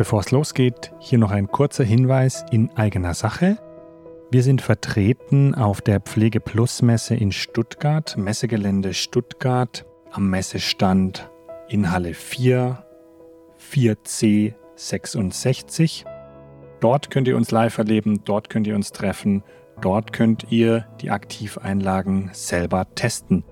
Bevor es losgeht, hier noch ein kurzer Hinweis in eigener Sache. Wir sind vertreten auf der Pflege Plus Messe in Stuttgart, Messegelände Stuttgart, am Messestand in Halle 4, 4C 66. Dort könnt ihr uns live erleben, dort könnt ihr uns treffen, dort könnt ihr die Aktiveinlagen selber testen.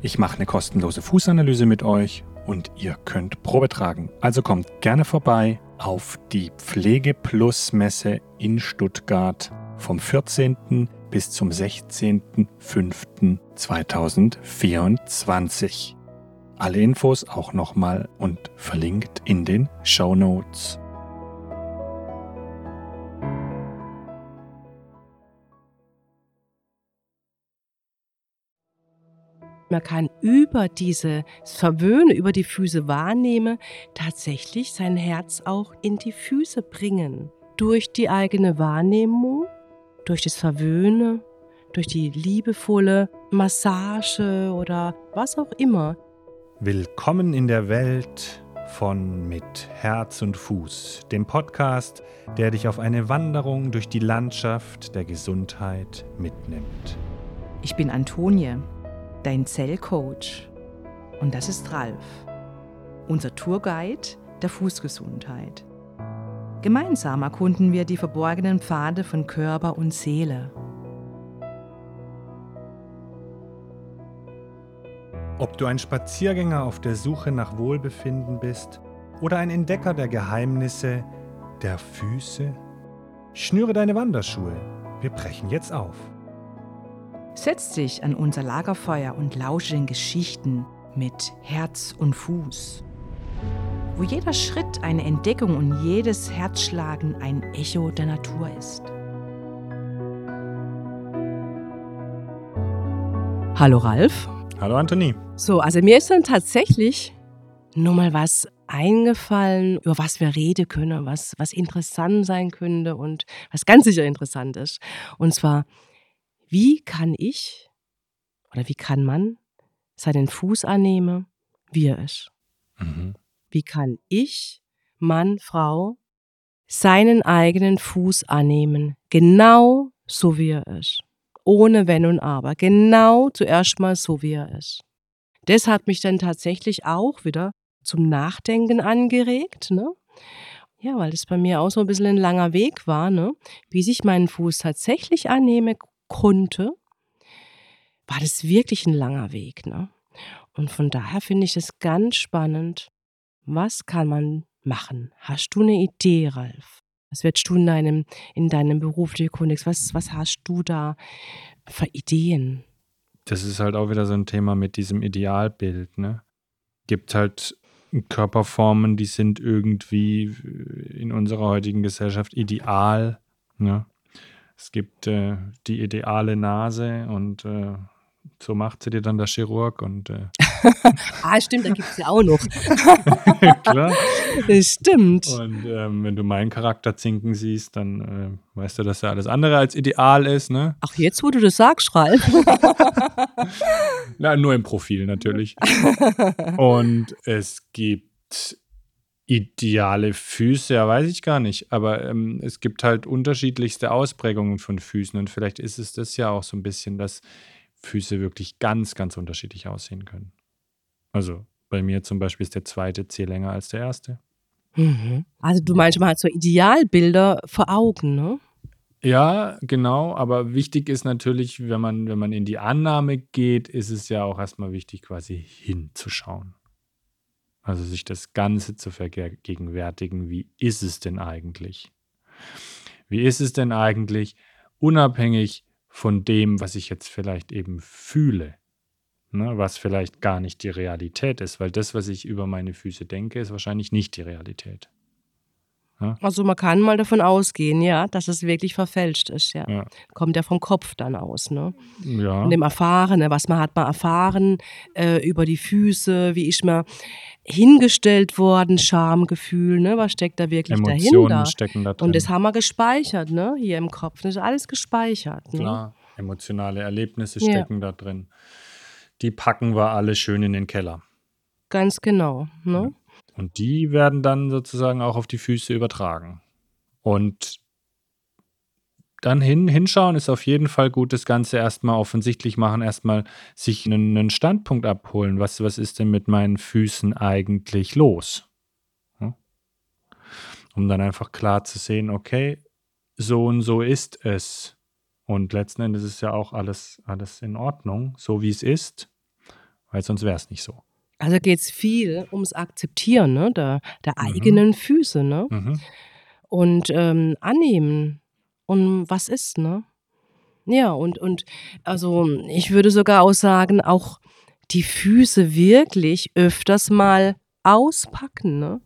Ich mache eine kostenlose Fußanalyse mit euch und ihr könnt Probe tragen. Also kommt gerne vorbei auf die Pflege Plus Messe in Stuttgart vom 14. bis zum 16.05.2024. Alle Infos auch nochmal und verlinkt in den Show Notes. Man kann über dieses Verwöhnen, über die Füße wahrnehmen, tatsächlich sein Herz auch in die Füße bringen. Durch die eigene Wahrnehmung, durch das Verwöhnen, durch die liebevolle Massage oder was auch immer. Willkommen in der Welt von Mit Herz und Fuß, dem Podcast, der dich auf eine Wanderung durch die Landschaft der Gesundheit mitnimmt. Ich bin Antonie dein Zellcoach. Und das ist Ralf, unser Tourguide der Fußgesundheit. Gemeinsam erkunden wir die verborgenen Pfade von Körper und Seele. Ob du ein Spaziergänger auf der Suche nach Wohlbefinden bist oder ein Entdecker der Geheimnisse der Füße, schnüre deine Wanderschuhe. Wir brechen jetzt auf. Setz dich an unser Lagerfeuer und lausche den Geschichten mit Herz und Fuß. Wo jeder Schritt eine Entdeckung und jedes Herzschlagen ein Echo der Natur ist. Hallo Ralf. Hallo Anthony. So, also mir ist dann tatsächlich nur mal was eingefallen, über was wir reden können, was, was interessant sein könnte und was ganz sicher interessant ist. Und zwar wie kann ich oder wie kann man seinen Fuß annehmen, wie er ist? Mhm. Wie kann ich, Mann, Frau, seinen eigenen Fuß annehmen, genau so wie er ist? Ohne Wenn und Aber, genau zuerst mal so wie er ist. Das hat mich dann tatsächlich auch wieder zum Nachdenken angeregt, ne? Ja, weil das bei mir auch so ein bisschen ein langer Weg war, ne? Wie ich meinen Fuß tatsächlich annehme, konnte, war das wirklich ein langer Weg. Ne? Und von daher finde ich es ganz spannend, was kann man machen? Hast du eine Idee, Ralf? Was wirst du in deinem, in deinem beruflichen Kontext, was, was hast du da für Ideen? Das ist halt auch wieder so ein Thema mit diesem Idealbild. Ne? Gibt halt Körperformen, die sind irgendwie in unserer heutigen Gesellschaft ideal. Ne? Es gibt äh, die ideale Nase und äh, so macht sie dir dann der Chirurg und äh Ah, stimmt, da gibt es ja auch noch. Klar. Stimmt. Und ähm, wenn du meinen Charakterzinken siehst, dann äh, weißt du, dass ja alles andere als ideal ist, ne? Ach, jetzt, wo du das sagst, Ralf. Na, nur im Profil natürlich. Und es gibt ideale Füße, ja, weiß ich gar nicht. Aber ähm, es gibt halt unterschiedlichste Ausprägungen von Füßen. Und vielleicht ist es das ja auch so ein bisschen, dass Füße wirklich ganz, ganz unterschiedlich aussehen können. Also bei mir zum Beispiel ist der zweite Zeh länger als der erste. Mhm. Also du meinst, man hat so Idealbilder vor Augen, ne? Ja, genau, aber wichtig ist natürlich, wenn man, wenn man in die Annahme geht, ist es ja auch erstmal wichtig, quasi hinzuschauen. Also sich das Ganze zu vergegenwärtigen, wie ist es denn eigentlich? Wie ist es denn eigentlich, unabhängig von dem, was ich jetzt vielleicht eben fühle, ne, was vielleicht gar nicht die Realität ist, weil das, was ich über meine Füße denke, ist wahrscheinlich nicht die Realität. Also man kann mal davon ausgehen, ja, dass es wirklich verfälscht ist, ja. ja. Kommt ja vom Kopf dann aus, ne? Ja. Und dem Erfahrenen, was man hat mal erfahren äh, über die Füße, wie ist man hingestellt worden, Schamgefühl, ne? Was steckt da wirklich Emotionen dahinter? stecken da drin. Und das haben wir gespeichert, ne? Hier im Kopf. Das ist alles gespeichert. Ne? Klar, emotionale Erlebnisse stecken ja. da drin. Die packen wir alle schön in den Keller. Ganz genau, ne? Und die werden dann sozusagen auch auf die Füße übertragen. Und dann hin, hinschauen ist auf jeden Fall gut, das Ganze erstmal offensichtlich machen, erstmal sich einen, einen, Standpunkt abholen. Was, was ist denn mit meinen Füßen eigentlich los? Um dann einfach klar zu sehen, okay, so und so ist es. Und letzten Endes ist ja auch alles, alles in Ordnung, so wie es ist, weil sonst wäre es nicht so. Also geht es viel ums Akzeptieren ne? der, der mhm. eigenen Füße ne? Mhm. und ähm, annehmen und was ist, ne? Ja, und, und also ich würde sogar auch sagen, auch die Füße wirklich öfters mal auspacken, ne?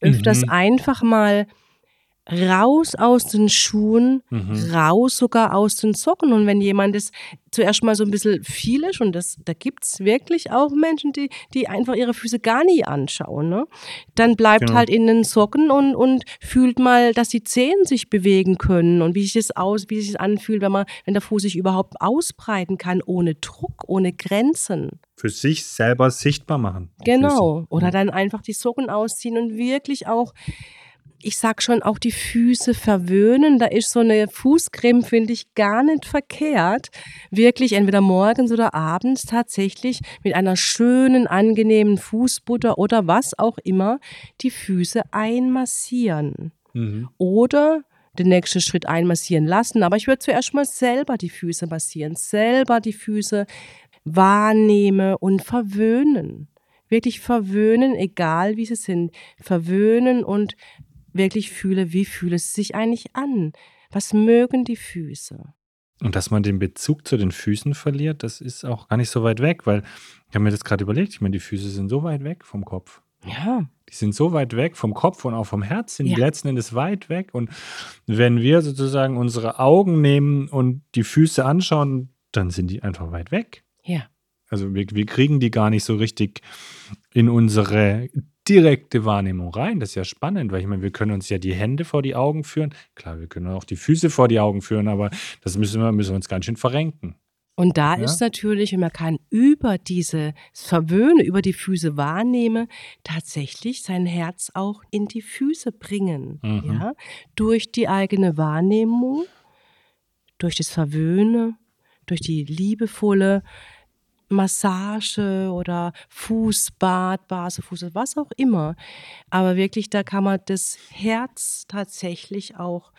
Öfters mhm. einfach mal raus aus den Schuhen, mhm. raus sogar aus den Socken. Und wenn jemand das zuerst mal so ein bisschen viel ist, und das, da gibt es wirklich auch Menschen, die, die einfach ihre Füße gar nie anschauen, ne? dann bleibt genau. halt in den Socken und, und fühlt mal, dass die Zehen sich bewegen können und wie sich das aus, wie sich das anfühlt, wenn man, wenn der Fuß sich überhaupt ausbreiten kann, ohne Druck, ohne Grenzen für sich selber sichtbar machen. Genau. Oder dann einfach die Socken ausziehen und wirklich auch ich sag schon, auch die Füße verwöhnen. Da ist so eine Fußcreme, finde ich, gar nicht verkehrt. Wirklich entweder morgens oder abends tatsächlich mit einer schönen, angenehmen Fußbutter oder was auch immer die Füße einmassieren. Mhm. Oder den nächsten Schritt einmassieren lassen. Aber ich würde zuerst mal selber die Füße massieren, selber die Füße wahrnehme und verwöhnen wirklich verwöhnen, egal wie sie sind, verwöhnen und wirklich fühle, wie fühle es sich eigentlich an? Was mögen die Füße? Und dass man den Bezug zu den Füßen verliert, das ist auch gar nicht so weit weg, weil ich habe mir das gerade überlegt, ich meine, die Füße sind so weit weg vom Kopf. Ja. Die sind so weit weg vom Kopf und auch vom Herz, sind ja. die letzten Endes weit weg. Und wenn wir sozusagen unsere Augen nehmen und die Füße anschauen, dann sind die einfach weit weg. Ja. Also wir, wir kriegen die gar nicht so richtig in unsere direkte Wahrnehmung rein. Das ist ja spannend, weil ich meine, wir können uns ja die Hände vor die Augen führen. Klar, wir können auch die Füße vor die Augen führen, aber das müssen wir, müssen wir uns ganz schön verrenken. Und da ja? ist natürlich, wenn man kann über diese Verwöhne, über die Füße wahrnehmen, tatsächlich sein Herz auch in die Füße bringen. Mhm. Ja? Durch die eigene Wahrnehmung, durch das Verwöhne, durch die liebevolle Massage oder Fußbad, Basefuß, was auch immer. Aber wirklich, da kann man das Herz tatsächlich auch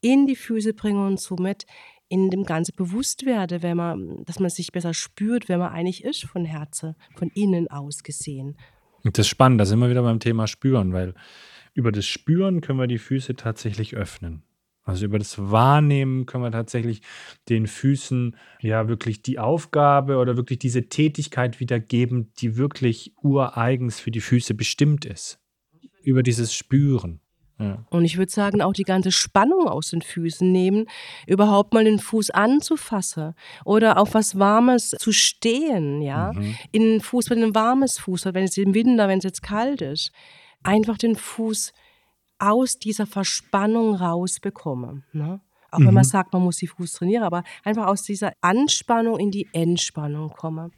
in die Füße bringen und somit in dem Ganze bewusst werde, wenn man, dass man sich besser spürt, wer man eigentlich ist von Herzen, von innen aus gesehen. Das ist spannend, da sind wir wieder beim Thema Spüren, weil über das Spüren können wir die Füße tatsächlich öffnen. Also über das Wahrnehmen können wir tatsächlich den Füßen ja wirklich die Aufgabe oder wirklich diese Tätigkeit wiedergeben, die wirklich ureigens für die Füße bestimmt ist. Über dieses Spüren. Ja. Und ich würde sagen, auch die ganze Spannung aus den Füßen nehmen, überhaupt mal den Fuß anzufassen oder auf was Warmes zu stehen, ja. Mhm. In den Fuß, wenn ein warmes Fuß hat, wenn es im Winter, wenn es jetzt kalt ist. Einfach den Fuß aus dieser Verspannung rausbekomme. Ne? Auch mhm. wenn man mhm. sagt, man muss die Fuß trainieren, aber einfach aus dieser Anspannung in die Entspannung komme.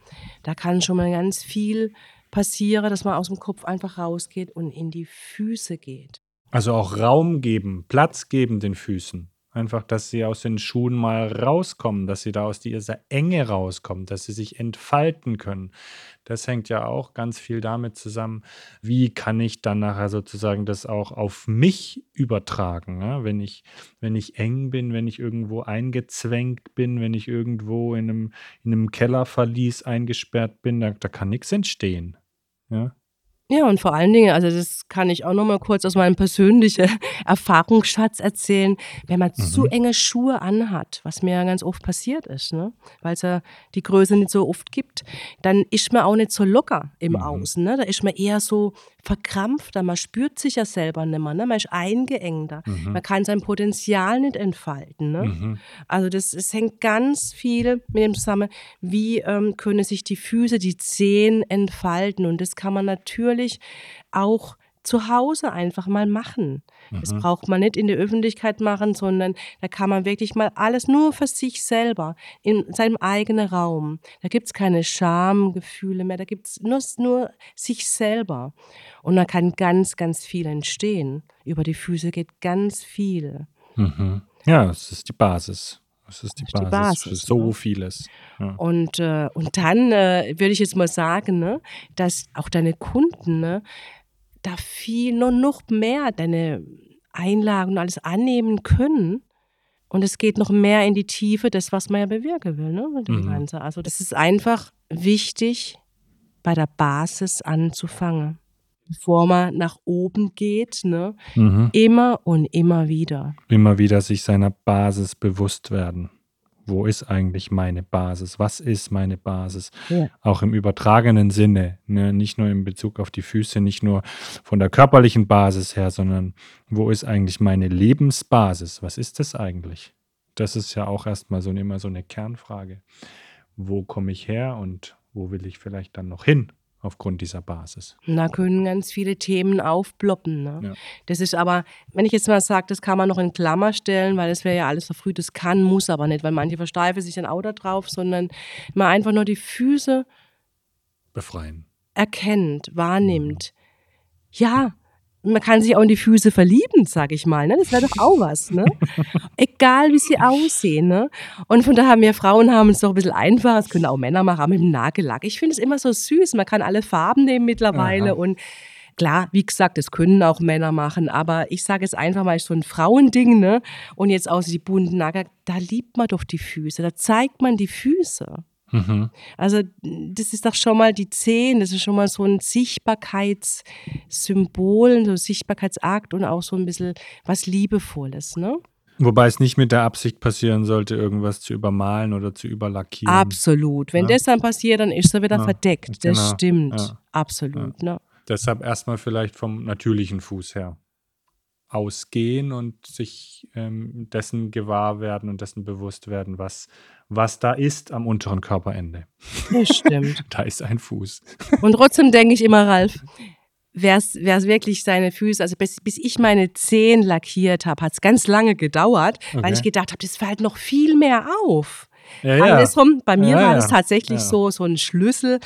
Da kann schon mal ganz viel passieren, dass man aus dem Kopf einfach rausgeht und in die Füße geht. Also auch Raum geben, Platz geben den Füßen. Einfach, dass sie aus den Schuhen mal rauskommen, dass sie da aus dieser Enge rauskommen, dass sie sich entfalten können. Das hängt ja auch ganz viel damit zusammen, wie kann ich dann nachher sozusagen das auch auf mich übertragen. Ja? Wenn, ich, wenn ich eng bin, wenn ich irgendwo eingezwängt bin, wenn ich irgendwo in einem, in einem Kellerverlies eingesperrt bin, da, da kann nichts entstehen. Ja? Ja, und vor allen Dingen, also das kann ich auch noch mal kurz aus meinem persönlichen Erfahrungsschatz erzählen, wenn man mhm. zu enge Schuhe anhat, was mir ja ganz oft passiert ist, ne? weil es ja die Größe nicht so oft gibt, dann ist man auch nicht so locker im mhm. Außen. Ne? Da ist man eher so verkrampfter, man spürt sich ja selber nicht mehr, ne? man ist eingeengter, mhm. man kann sein Potenzial nicht entfalten. Ne? Mhm. Also das, es hängt ganz viel mit dem zusammen, wie ähm, können sich die Füße, die Zehen entfalten und das kann man natürlich auch zu Hause einfach mal machen. Das Mhm. braucht man nicht in der Öffentlichkeit machen, sondern da kann man wirklich mal alles nur für sich selber, in seinem eigenen Raum. Da gibt es keine Schamgefühle mehr, da gibt es nur, nur sich selber. Und da kann ganz, ganz viel entstehen. Über die Füße geht ganz viel. Mhm. Ja, es ist die Basis. Es ist die, Das ist die Basis, für Basis, so ne? vieles. Ja. Und, äh, und dann äh, würde ich jetzt mal sagen, ne, dass auch deine Kunden ne, da viel noch, noch mehr deine Einlagen und alles annehmen können. Und es geht noch mehr in die Tiefe, das, was man ja bewirken will. Ne, mit dem Mhm. Ganzen. Also das ist einfach wichtig, bei der Basis anzufangen. Bevor man nach oben geht, ne, Mhm. immer und immer wieder. Immer wieder sich seiner Basis bewusst werden. Wo ist eigentlich meine Basis? Was ist meine Basis? Ja. Auch im übertragenen Sinne, ne? nicht nur in Bezug auf die Füße, nicht nur von der körperlichen Basis her, sondern wo ist eigentlich meine Lebensbasis? Was ist das eigentlich? Das ist ja auch erstmal so immer so eine Kernfrage. Wo komme ich her und wo will ich vielleicht dann noch hin aufgrund dieser Basis? Da können ganz viele Themen aufploppen. Ne? Ja. Das ist aber, wenn ich jetzt mal sage, das kann man noch in Klammer stellen, weil das wäre ja alles verfrüht, das kann, muss aber nicht, weil manche versteifen sich dann auch da drauf, sondern man einfach nur die Füße Befreien. erkennt, wahrnimmt. Ja, man kann sich auch in die Füße verlieben, sag ich mal. Ne? Das wäre doch auch was. Ne? Egal, wie sie aussehen. Ne? Und von daher, wir Frauen haben es doch ein bisschen einfacher. Das können auch Männer machen, auch mit dem Nagellack. Ich finde es immer so süß. Man kann alle Farben nehmen mittlerweile. Aha. Und klar, wie gesagt, das können auch Männer machen. Aber ich sage es einfach mal, ist so ein Frauending. Ne? Und jetzt auch die bunten Nagel, da liebt man doch die Füße. Da zeigt man die Füße. Mhm. Also das ist doch schon mal die Zehen, das ist schon mal so ein Sichtbarkeitssymbol, so ein Sichtbarkeitsakt und auch so ein bisschen was Liebevolles, ne? Wobei es nicht mit der Absicht passieren sollte, irgendwas zu übermalen oder zu überlackieren. Absolut. Wenn Ja. das dann passiert, dann ist er wieder Ja, verdeckt. Das genau. stimmt. Ja. Absolut. Ne? Deshalb erstmal vielleicht vom natürlichen Fuß her ausgehen und sich ähm, dessen gewahr werden und dessen bewusst werden, was, was da ist am unteren Körperende. Das stimmt. Da ist ein Fuß. Und trotzdem denke ich immer, Ralf, wer es wirklich seine Füße, also bis, bis ich meine Zehen lackiert habe, hat es ganz lange gedauert, weil Okay. ich gedacht habe, das fällt noch viel mehr auf. Ja, ja. Andersrum, bei mir Ja, war das tatsächlich so, so ein Schlüssel.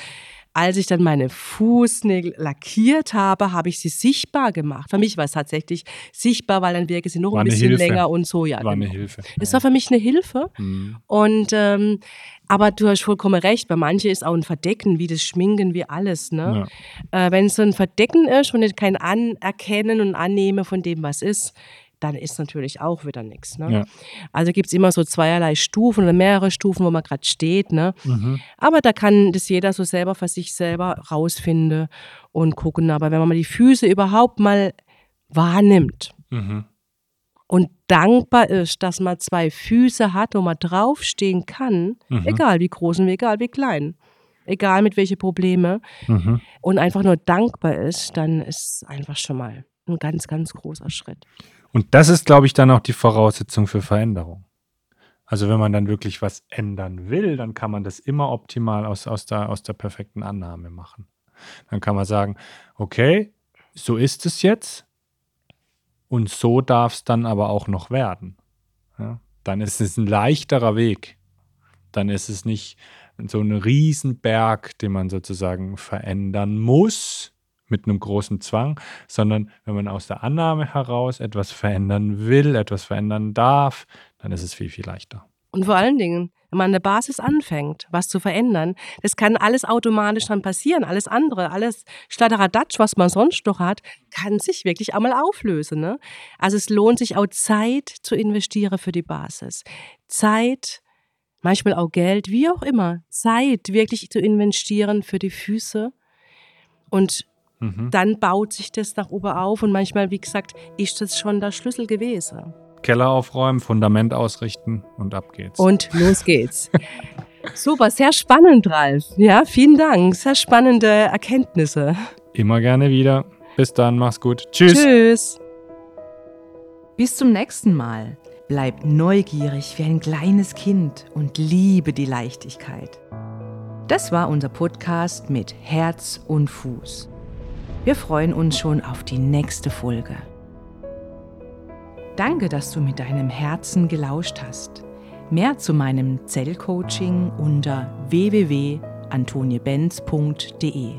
Als ich dann meine Fußnägel lackiert habe, habe ich sie sichtbar gemacht. Für mich war es tatsächlich sichtbar, weil dann wirken sie noch War ein eine bisschen länger und so. Ja, War eine genau. Hilfe. Es war für mich eine Hilfe. Mhm. Und ähm, aber du hast vollkommen recht, bei manchen ist auch ein Verdecken, wie das Schminken, wie alles. Ne? Äh, Wenn es so ein Verdecken ist und nicht kein Anerkennen und Annehmen von dem, was ist, dann ist natürlich auch wieder nichts. Ne? Ja. Also gibt es immer so zweierlei Stufen oder mehrere Stufen, wo man gerade steht. Ne? Mhm. Aber da kann das jeder so selber für sich selber rausfinden und gucken. Aber wenn man mal die Füße überhaupt mal wahrnimmt Mhm. und dankbar ist, dass man zwei Füße hat, wo man draufstehen kann, Mhm. egal wie groß und egal wie klein, egal mit welche Probleme, Mhm. und einfach nur dankbar ist, dann ist es einfach schon mal ein ganz, ganz großer Schritt. Und das ist, glaube ich, dann auch die Voraussetzung für Veränderung. Also wenn man dann wirklich was ändern will, dann kann man das immer optimal aus, aus, der, aus der perfekten Annahme machen. Dann kann man sagen, okay, so ist es jetzt und so darf es dann aber auch noch werden. Ja? Dann ist es ein leichterer Weg. Dann ist es nicht so ein Riesenberg, den man sozusagen verändern muss mit einem großen Zwang, sondern wenn man aus der Annahme heraus etwas verändern will, etwas verändern darf, dann ist es viel, viel leichter. Und vor allen Dingen, wenn man an der Basis anfängt, was zu verändern, das kann alles automatisch dann passieren. Alles andere, alles Schladderadatsch, was man sonst noch hat, kann sich wirklich einmal auflösen. Ne? Also es lohnt sich auch Zeit zu investieren für die Basis. Zeit, manchmal auch Geld, wie auch immer. Zeit wirklich zu investieren für die Füße. Und Mhm. dann baut sich das nach oben auf und manchmal, wie gesagt, ist das schon der Schlüssel gewesen. Keller aufräumen, Fundament ausrichten und ab geht's. Und los geht's. Super, sehr spannend, Ralf. Ja, vielen Dank. Sehr spannende Erkenntnisse. Immer gerne wieder. Bis dann, mach's gut. Tschüss. Tschüss. Bis zum nächsten Mal. Bleib neugierig wie ein kleines Kind und liebe die Leichtigkeit. Das war unser Podcast mit Herz und Fuß. Wir freuen uns schon auf die nächste Folge. Danke, dass du mit deinem Herzen gelauscht hast. Mehr zu meinem Zellcoaching unter www.antoniebenz.de.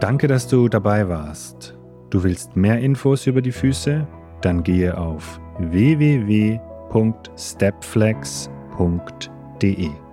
Danke, dass du dabei warst. Du willst mehr Infos über die Füße? Dann gehe auf www.stepflex.de.